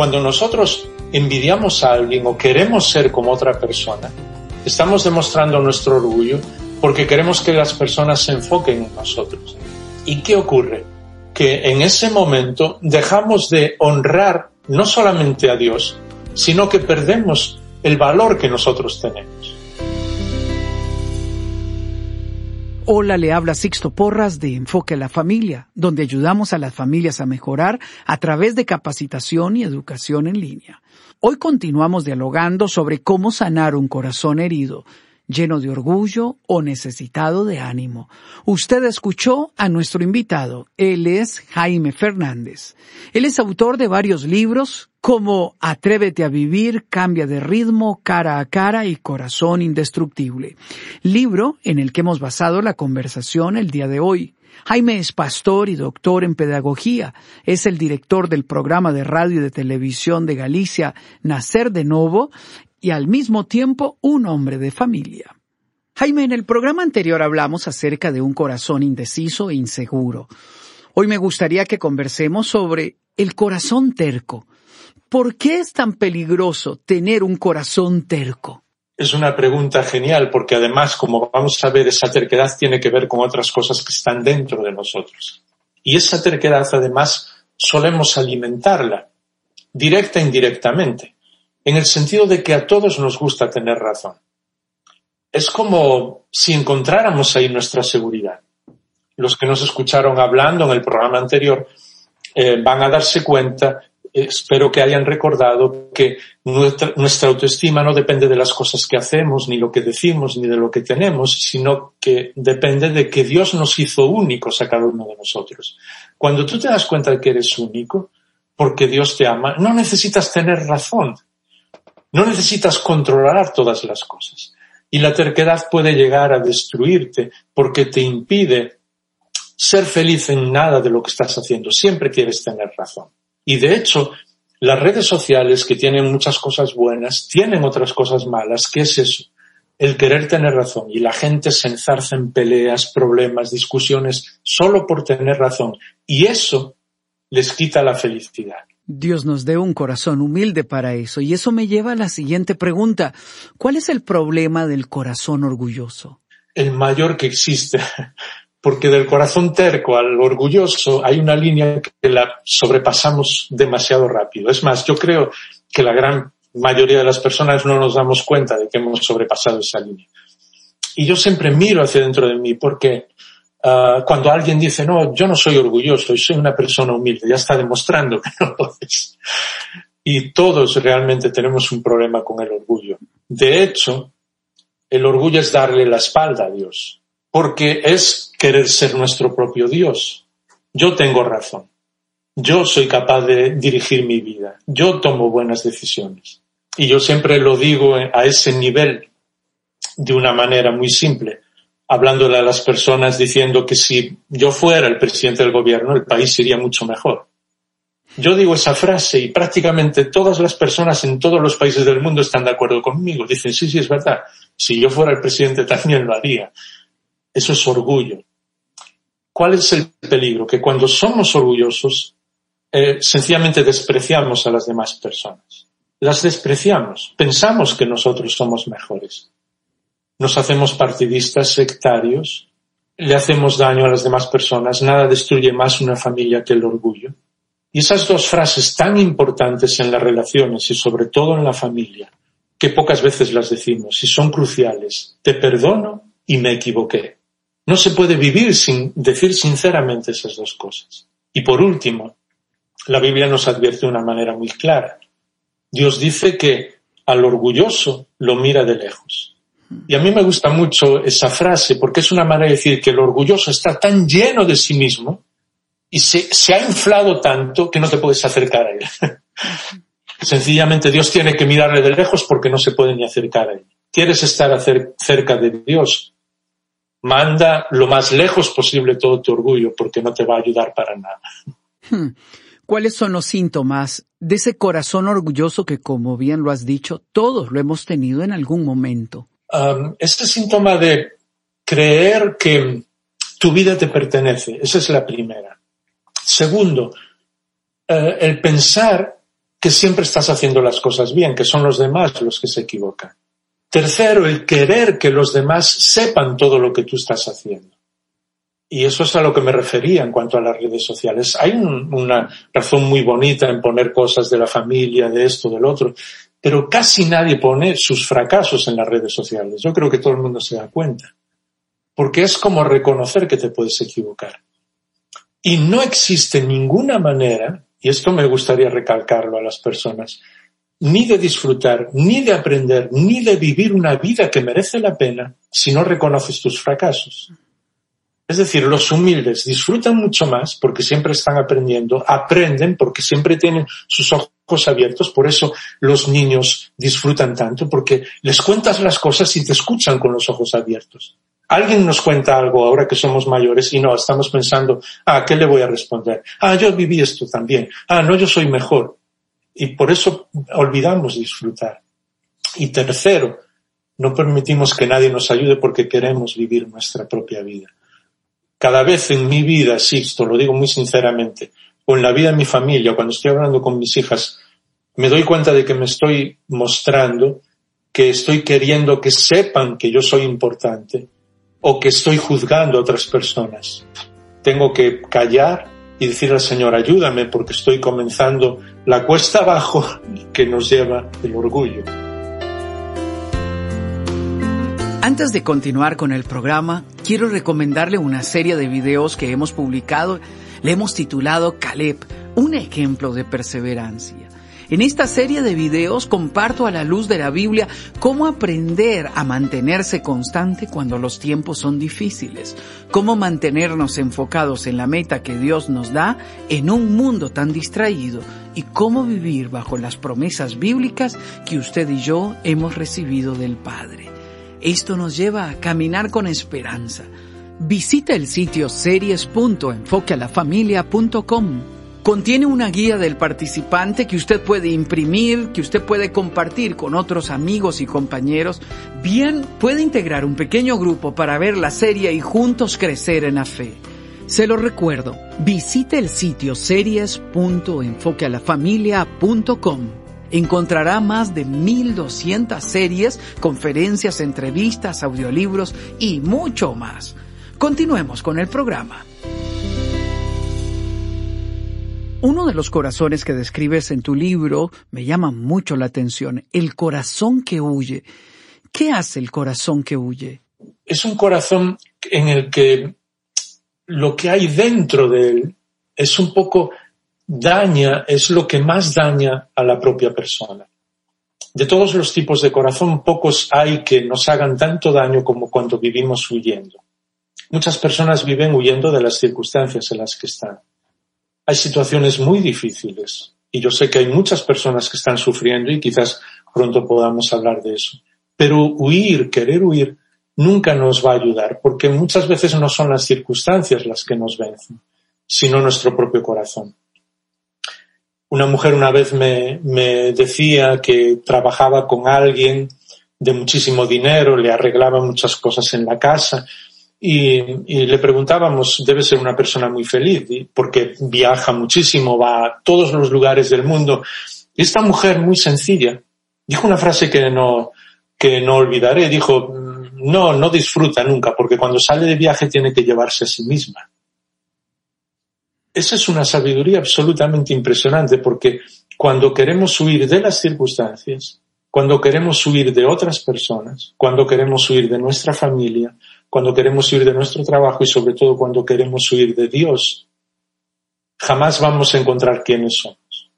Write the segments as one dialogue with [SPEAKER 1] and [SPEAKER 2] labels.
[SPEAKER 1] Cuando nosotros envidiamos a alguien o queremos ser como otra persona, estamos demostrando nuestro orgullo porque queremos que las personas se enfoquen en nosotros. ¿Y qué ocurre? Que en ese momento dejamos de honrar no solamente a Dios, sino que perdemos el valor que nosotros tenemos.
[SPEAKER 2] Hola, le habla Sixto Porras de Enfoque a la Familia, donde ayudamos a las familias a mejorar a través de capacitación y educación en línea. Hoy continuamos dialogando sobre cómo sanar un corazón herido lleno de orgullo o necesitado de ánimo. Usted escuchó a nuestro invitado. Él es Jaime Fernández. Él es autor de varios libros como Atrévete a vivir, Cambia de ritmo, Cara a cara y Corazón indestructible. Libro en el que hemos basado la conversación el día de hoy. Jaime es pastor y doctor en pedagogía. Es el director del programa de radio y de televisión de Galicia Nacer de Novo y al mismo tiempo un hombre de familia. Jaime, en el programa anterior hablamos acerca de un corazón indeciso e inseguro. Hoy me gustaría que conversemos sobre el corazón terco. ¿Por qué es tan peligroso tener un corazón terco?
[SPEAKER 1] Es una pregunta genial porque además, como vamos a ver, esa terquedad tiene que ver con otras cosas que están dentro de nosotros. Y esa terquedad además solemos alimentarla, directa e indirectamente en el sentido de que a todos nos gusta tener razón. Es como si encontráramos ahí nuestra seguridad. Los que nos escucharon hablando en el programa anterior eh, van a darse cuenta, espero que hayan recordado que nuestra autoestima no depende de las cosas que hacemos, ni lo que decimos, ni de lo que tenemos, sino que depende de que Dios nos hizo únicos a cada uno de nosotros. Cuando tú te das cuenta de que eres único, porque Dios te ama, no necesitas tener razón, no necesitas controlar todas las cosas. Y la terquedad puede llegar a destruirte porque te impide ser feliz en nada de lo que estás haciendo. Siempre quieres tener razón. Y de hecho, las redes sociales que tienen muchas cosas buenas, tienen otras cosas malas. ¿Qué es eso? El querer tener razón. Y la gente se enzarza en peleas, problemas, discusiones, solo por tener razón. Y eso les quita la felicidad.
[SPEAKER 2] Dios nos dé un corazón humilde para eso. Y eso me lleva a la siguiente pregunta. ¿Cuál es el problema del corazón orgulloso?
[SPEAKER 1] El mayor que existe. Porque del corazón terco al orgulloso hay una línea que la sobrepasamos demasiado rápido. Es más, yo creo que la gran mayoría de las personas no nos damos cuenta de que hemos sobrepasado esa línea. Y yo siempre miro hacia dentro de mí porque Ah, cuando alguien dice, no, yo no soy orgulloso, soy una persona humilde, ya está demostrando que no lo es. Y todos realmente tenemos un problema con el orgullo. De hecho, el orgullo es darle la espalda a Dios, porque es querer ser nuestro propio Dios. Yo tengo razón. Yo soy capaz de dirigir mi vida. Yo tomo buenas decisiones. Y yo siempre lo digo a ese nivel de una manera muy simple hablándole a las personas diciendo que si yo fuera el presidente del gobierno, el país sería mucho mejor. Yo digo esa frase y prácticamente todas las personas en todos los países del mundo están de acuerdo conmigo. Dicen, sí, sí, es verdad. Si yo fuera el presidente también lo haría. Eso es orgullo. ¿Cuál es el peligro? Que cuando somos orgullosos, eh, sencillamente despreciamos a las demás personas. Las despreciamos. Pensamos que nosotros somos mejores nos hacemos partidistas sectarios le hacemos daño a las demás personas, nada destruye más una familia que el orgullo. Y esas dos frases tan importantes en las relaciones y sobre todo en la familia, que pocas veces las decimos y son cruciales, te perdono y me equivoqué. No se puede vivir sin decir sinceramente esas dos cosas. Y por último, la Biblia nos advierte de una manera muy clara. Dios dice que al orgulloso lo mira de lejos. Y a mí me gusta mucho esa frase porque es una manera de decir que el orgulloso está tan lleno de sí mismo y se, ha inflado tanto que no te puedes acercar a él. Sencillamente Dios tiene que mirarle de lejos porque no se puede ni acercar a él. ¿Quieres estar cerca de Dios? Manda lo más lejos posible todo tu orgullo porque no te va a ayudar para nada.
[SPEAKER 2] Hmm. ¿Cuáles son los síntomas de ese corazón orgulloso que, como bien lo has dicho, todos lo hemos tenido en algún momento?
[SPEAKER 1] Este síntoma de creer que tu vida te pertenece, esa es la primera. Segundo, eh, el pensar que siempre estás haciendo las cosas bien, que son los demás los que se equivocan. Tercero, el querer que los demás sepan todo lo que tú estás haciendo. Y eso es a lo que me refería en cuanto a las redes sociales. Hay una razón muy bonita en poner cosas de la familia, de esto, del otro, pero casi nadie pone sus fracasos en las redes sociales. Yo creo que todo el mundo se da cuenta. Porque es como reconocer que te puedes equivocar. Y no existe ninguna manera, y esto me gustaría recalcarlo a las personas, ni de disfrutar, ni de aprender, ni de vivir una vida que merece la pena si no reconoces tus fracasos. Es decir, los humildes disfrutan mucho más porque siempre están aprendiendo, aprenden porque siempre tienen sus ojos abiertos, por eso los niños disfrutan tanto, porque les cuentas las cosas y te escuchan con los ojos abiertos. Alguien nos cuenta algo ahora que somos mayores y no, estamos pensando, ah, ¿qué le voy a responder? Ah, yo viví esto también. Ah, no, yo soy mejor. Y por eso olvidamos disfrutar. Y tercero, no permitimos que nadie nos ayude porque queremos vivir nuestra propia vida. Cada vez en mi vida, Sixto, lo digo muy sinceramente, o en la vida de mi familia, cuando estoy hablando con mis hijas, me doy cuenta de que me estoy mostrando que estoy queriendo que sepan que yo soy importante o que estoy juzgando a otras personas. Tengo que callar y decir al Señor, ayúdame porque estoy comenzando la cuesta abajo que nos lleva el orgullo.
[SPEAKER 2] Antes de continuar con el programa, quiero recomendarle una serie de videos que hemos publicado. Le hemos titulado Caleb, un ejemplo de perseverancia. En esta serie de videos comparto a la luz de la Biblia cómo aprender a mantenerse constante cuando los tiempos son difíciles, cómo mantenernos enfocados en la meta que Dios nos da en un mundo tan distraído y cómo vivir bajo las promesas bíblicas que usted y yo hemos recibido del Padre. Esto nos lleva a caminar con esperanza. Visita el sitio series.enfoquealafamilia.com Contiene una guía del participante que usted puede imprimir, que usted puede compartir con otros amigos y compañeros. Bien, puede integrar un pequeño grupo para ver la serie y juntos crecer en la fe. Se lo recuerdo, visite el sitio series.enfoquealafamilia.com. Encontrará más de 1200 series, conferencias, entrevistas, audiolibros y mucho más. Continuemos con el programa. Uno de los corazones que describes en tu libro me llama mucho la atención, el corazón que huye. ¿Qué hace el corazón que huye?
[SPEAKER 1] Es un corazón en el que lo que hay dentro de él es un poco daña, es lo que más daña a la propia persona. De todos los tipos de corazón, pocos hay que nos hagan tanto daño como cuando vivimos huyendo. Muchas personas viven huyendo de las circunstancias en las que están hay situaciones muy difíciles y yo sé que hay muchas personas que están sufriendo y quizás pronto podamos hablar de eso. Pero huir, querer huir, nunca nos va a ayudar porque muchas veces no son las circunstancias las que nos vencen, sino nuestro propio corazón. Una mujer una vez me, me decía que trabajaba con alguien de muchísimo dinero, le arreglaba muchas cosas en la casa y, le preguntábamos, debe ser una persona muy feliz, porque viaja muchísimo, va a todos los lugares del mundo. Y esta mujer muy sencilla dijo una frase que no, que no olvidaré. Dijo, no, no disfruta nunca, porque cuando sale de viaje tiene que llevarse a sí misma. Esa es una sabiduría absolutamente impresionante, porque cuando queremos huir de las circunstancias, cuando queremos huir de otras personas, cuando queremos huir de nuestra familia, cuando queremos huir de nuestro trabajo y sobre todo cuando queremos huir de Dios, jamás vamos a encontrar quiénes somos.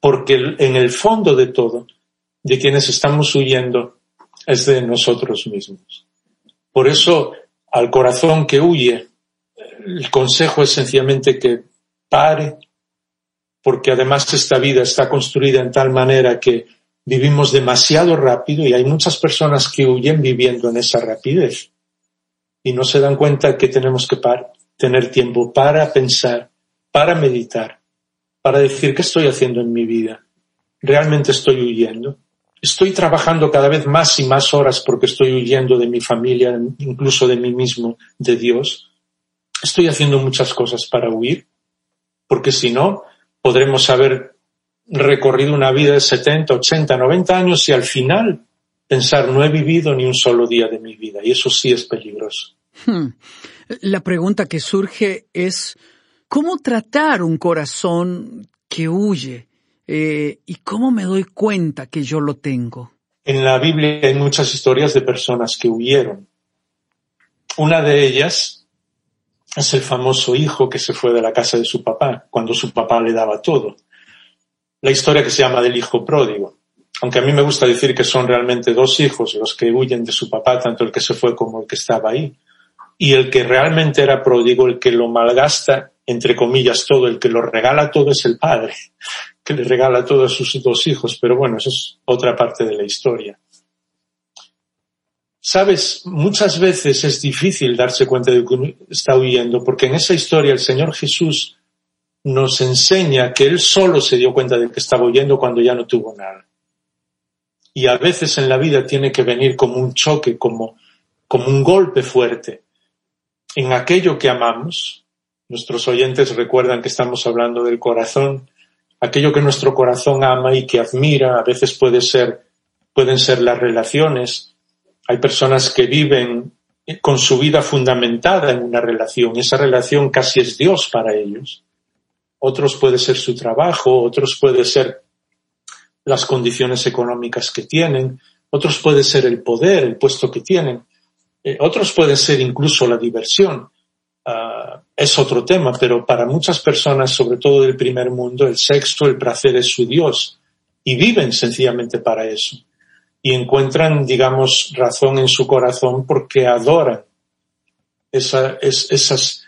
[SPEAKER 1] Porque en el fondo de todo, de quienes estamos huyendo, es de nosotros mismos. Por eso, al corazón que huye, el consejo es sencillamente que pare, porque además esta vida está construida en tal manera que vivimos demasiado rápido y hay muchas personas que huyen viviendo en esa rapidez y no se dan cuenta que tenemos que tener tiempo para pensar, para meditar, para decir qué estoy haciendo en mi vida. ¿Realmente estoy huyendo? Estoy trabajando cada vez más y más horas porque estoy huyendo de mi familia, incluso de mí mismo, de Dios. Estoy haciendo muchas cosas para huir, porque si no, podremos haber recorrido una vida de 70, 80, 90 años y al final pensar no he vivido ni un solo día de mi vida y eso sí es peligroso. Hmm.
[SPEAKER 2] La pregunta que surge es ¿cómo tratar un corazón que huye? Eh, ¿Y cómo me doy cuenta que yo lo tengo?
[SPEAKER 1] En la Biblia hay muchas historias de personas que huyeron. Una de ellas es el famoso hijo que se fue de la casa de su papá, cuando su papá le daba todo. La historia que se llama del hijo pródigo. Aunque a mí me gusta decir que son realmente dos hijos los que huyen de su papá, tanto el que se fue como el que estaba ahí. Y el que realmente era pródigo, el que lo malgasta, entre comillas, todo, el que lo regala todo es el padre que le regala a todos sus dos hijos, pero bueno, eso es otra parte de la historia. Sabes, muchas veces es difícil darse cuenta de que uno está huyendo, porque en esa historia el Señor Jesús nos enseña que Él solo se dio cuenta de que estaba huyendo cuando ya no tuvo nada. Y a veces en la vida tiene que venir como un choque, como, como un golpe fuerte en aquello que amamos. Nuestros oyentes recuerdan que estamos hablando del corazón aquello que nuestro corazón ama y que admira, a veces puede ser, pueden ser las relaciones. Hay personas que viven con su vida fundamentada en una relación, esa relación casi es Dios para ellos. Otros puede ser su trabajo, otros puede ser las condiciones económicas que tienen, otros puede ser el poder, el puesto que tienen, eh, otros pueden ser incluso la diversión. Ah, es otro tema, pero para muchas personas, sobre todo del primer mundo, el sexo, el placer es su Dios y viven sencillamente para eso. Y encuentran, digamos, razón en su corazón porque adoran esa, esas,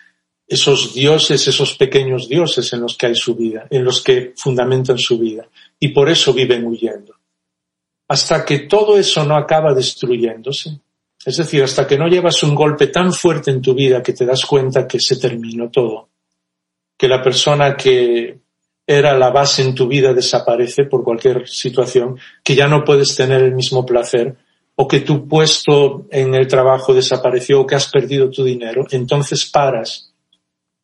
[SPEAKER 1] esos dioses, esos pequeños dioses en los que hay su vida, en los que fundamentan su vida. Y por eso viven huyendo. Hasta que todo eso no acaba destruyéndose, es decir, hasta que no llevas un golpe tan fuerte en tu vida que te das cuenta que se terminó todo, que la persona que era la base en tu vida desaparece por cualquier situación, que ya no puedes tener el mismo placer, o que tu puesto en el trabajo desapareció, o que has perdido tu dinero, entonces paras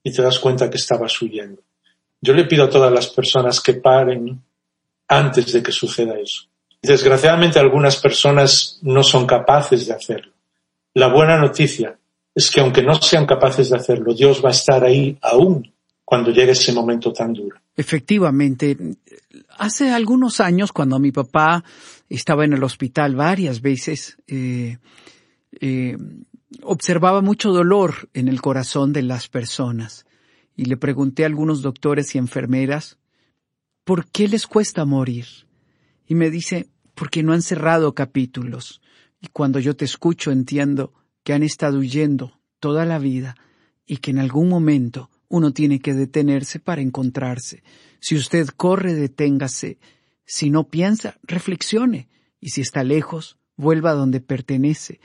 [SPEAKER 1] y te das cuenta que estabas huyendo. Yo le pido a todas las personas que paren antes de que suceda eso. Desgraciadamente algunas personas no son capaces de hacerlo. La buena noticia es que aunque no sean capaces de hacerlo, Dios va a estar ahí aún cuando llegue ese momento tan duro.
[SPEAKER 2] Efectivamente, hace algunos años cuando mi papá estaba en el hospital varias veces, eh, eh, observaba mucho dolor en el corazón de las personas y le pregunté a algunos doctores y enfermeras, ¿por qué les cuesta morir? Y me dice, porque no han cerrado capítulos. Y cuando yo te escucho entiendo que han estado huyendo toda la vida y que en algún momento uno tiene que detenerse para encontrarse. Si usted corre, deténgase. Si no piensa, reflexione. Y si está lejos, vuelva a donde pertenece.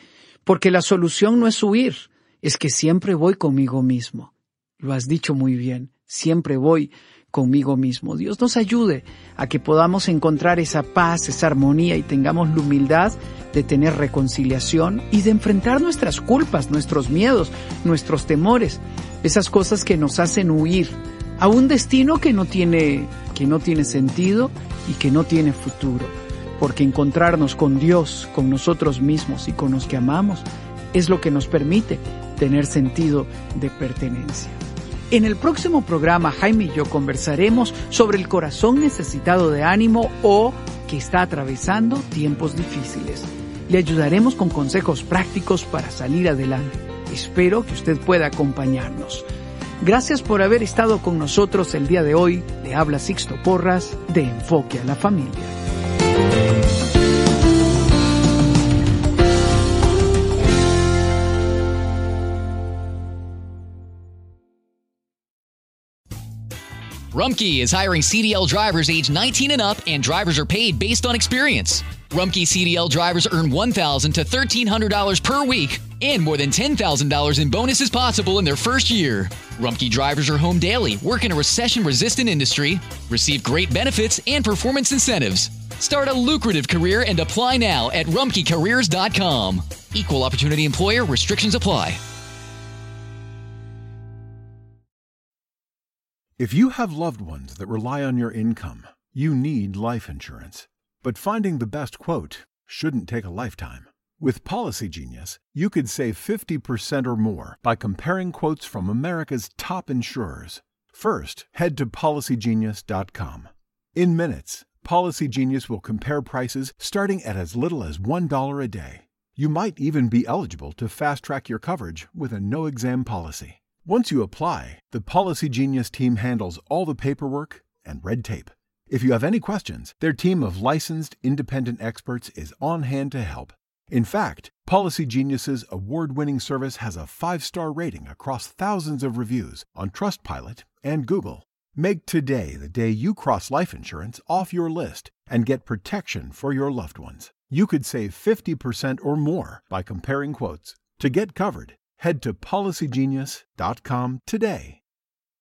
[SPEAKER 2] Porque la solución no es huir, es que siempre voy conmigo mismo. Lo has dicho muy bien, siempre voy conmigo mismo. Dios nos ayude a que podamos encontrar esa paz, esa armonía y tengamos la humildad de tener reconciliación y de enfrentar nuestras culpas, nuestros miedos, nuestros temores, esas cosas que nos hacen huir a un destino que no tiene, que no tiene sentido y que no tiene futuro. Porque encontrarnos con Dios, con nosotros mismos y con los que amamos es lo que nos permite tener sentido de pertenencia. En el próximo programa, Jaime y yo conversaremos sobre el corazón necesitado de ánimo o que está atravesando tiempos difíciles. Le ayudaremos con consejos prácticos para salir adelante. Espero que usted pueda acompañarnos. Gracias por haber estado con nosotros el día de hoy. Le habla Sixto Porras de Enfoque a la Familia.
[SPEAKER 3] Rumkey is hiring CDL drivers age 19 and up, and drivers are paid based on experience. Rumkey CDL drivers earn $1,000 to $1,300 per week and more than $10,000 in bonuses possible in their first year. Rumkey drivers are home daily, work in a recession resistant industry, receive great benefits and performance incentives. Start a lucrative career and apply now at rumkeycareers.com. Equal opportunity employer restrictions apply.
[SPEAKER 4] If you have loved ones that rely on your income, you need life insurance. But finding the best quote shouldn't take a lifetime. With Policy Genius, you could save 50% or more by comparing quotes from America's top insurers. First, head to policygenius.com. In minutes, Policy Genius will compare prices starting at as little as $1 a day. You might even be eligible to fast track your coverage with a no exam policy. Once you apply, the Policy Genius team handles all the paperwork and red tape. If you have any questions, their team of licensed independent experts is on hand to help. In fact, Policy Genius's award-winning service has a 5-star rating across thousands of reviews on Trustpilot and Google. Make today the day you cross life insurance off your list and get protection for your loved ones. You could save 50% or more by comparing quotes. To get covered, head to policygenius.com today.